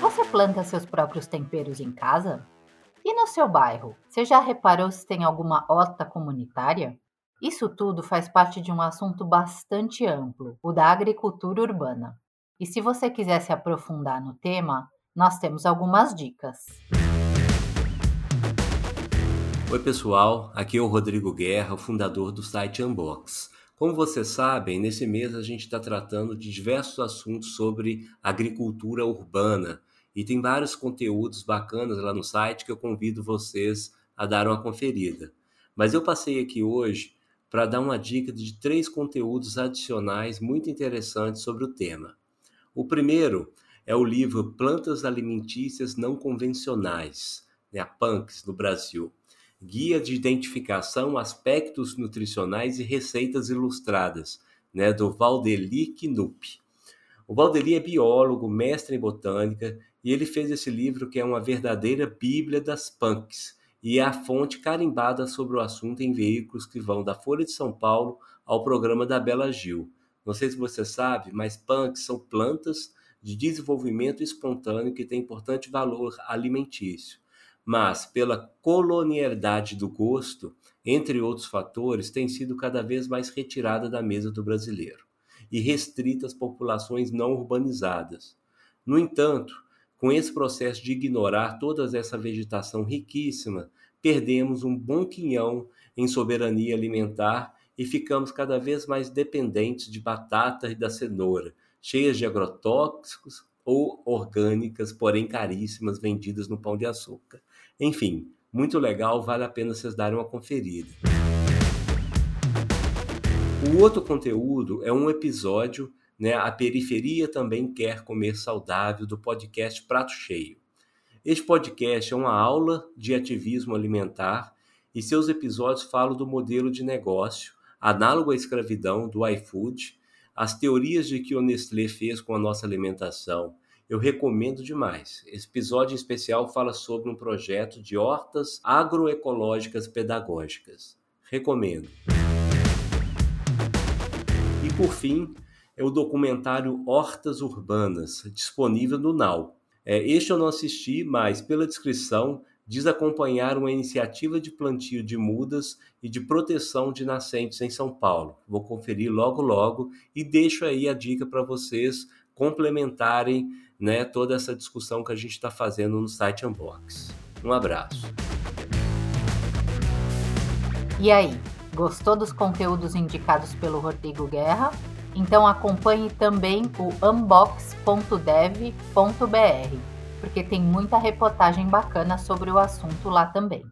Você planta seus próprios temperos em casa? E no seu bairro, você já reparou se tem alguma horta comunitária? Isso tudo faz parte de um assunto bastante amplo, o da agricultura urbana. E se você quiser se aprofundar no tema, nós temos algumas dicas. Oi, pessoal, aqui é o Rodrigo Guerra, fundador do site Unbox. Como vocês sabem, nesse mês a gente está tratando de diversos assuntos sobre agricultura urbana e tem vários conteúdos bacanas lá no site que eu convido vocês a dar uma conferida. Mas eu passei aqui hoje para dar uma dica de três conteúdos adicionais muito interessantes sobre o tema. O primeiro é o livro Plantas Alimentícias Não Convencionais, né, a PANCS, no Brasil. Guia de Identificação, Aspectos Nutricionais e Receitas Ilustradas, né, do Valdeli Knupp. O Valdeli é biólogo, mestre em botânica, e ele fez esse livro que é uma verdadeira bíblia das punks, e é a fonte carimbada sobre o assunto em veículos que vão da Folha de São Paulo ao programa da Bela Gil. Não sei se você sabe, mas punks são plantas de desenvolvimento espontâneo que têm importante valor alimentício. Mas, pela colonialidade do gosto, entre outros fatores, tem sido cada vez mais retirada da mesa do brasileiro e restrita às populações não urbanizadas. No entanto, com esse processo de ignorar toda essa vegetação riquíssima, perdemos um bom quinhão em soberania alimentar e ficamos cada vez mais dependentes de batata e da cenoura, cheias de agrotóxicos ou orgânicas, porém caríssimas, vendidas no pão de açúcar. Enfim, muito legal, vale a pena vocês darem uma conferida. O outro conteúdo é um episódio, né? A periferia também quer comer saudável do podcast Prato Cheio. Este podcast é uma aula de ativismo alimentar e seus episódios falam do modelo de negócio análogo à escravidão do iFood, as teorias de que o Nestlé fez com a nossa alimentação. Eu recomendo demais. Esse episódio especial fala sobre um projeto de hortas agroecológicas pedagógicas. Recomendo. E por fim, é o documentário Hortas Urbanas, disponível no Now. É, este eu não assisti, mas pela descrição diz acompanhar uma iniciativa de plantio de mudas e de proteção de nascentes em São Paulo. Vou conferir logo logo e deixo aí a dica para vocês complementarem né, toda essa discussão que a gente está fazendo no site Unbox. Um abraço. E aí, Gostou dos conteúdos indicados pelo Rodrigo Guerra? Então acompanhe também o unbox.dev.br, porque tem muita reportagem bacana sobre o assunto lá também.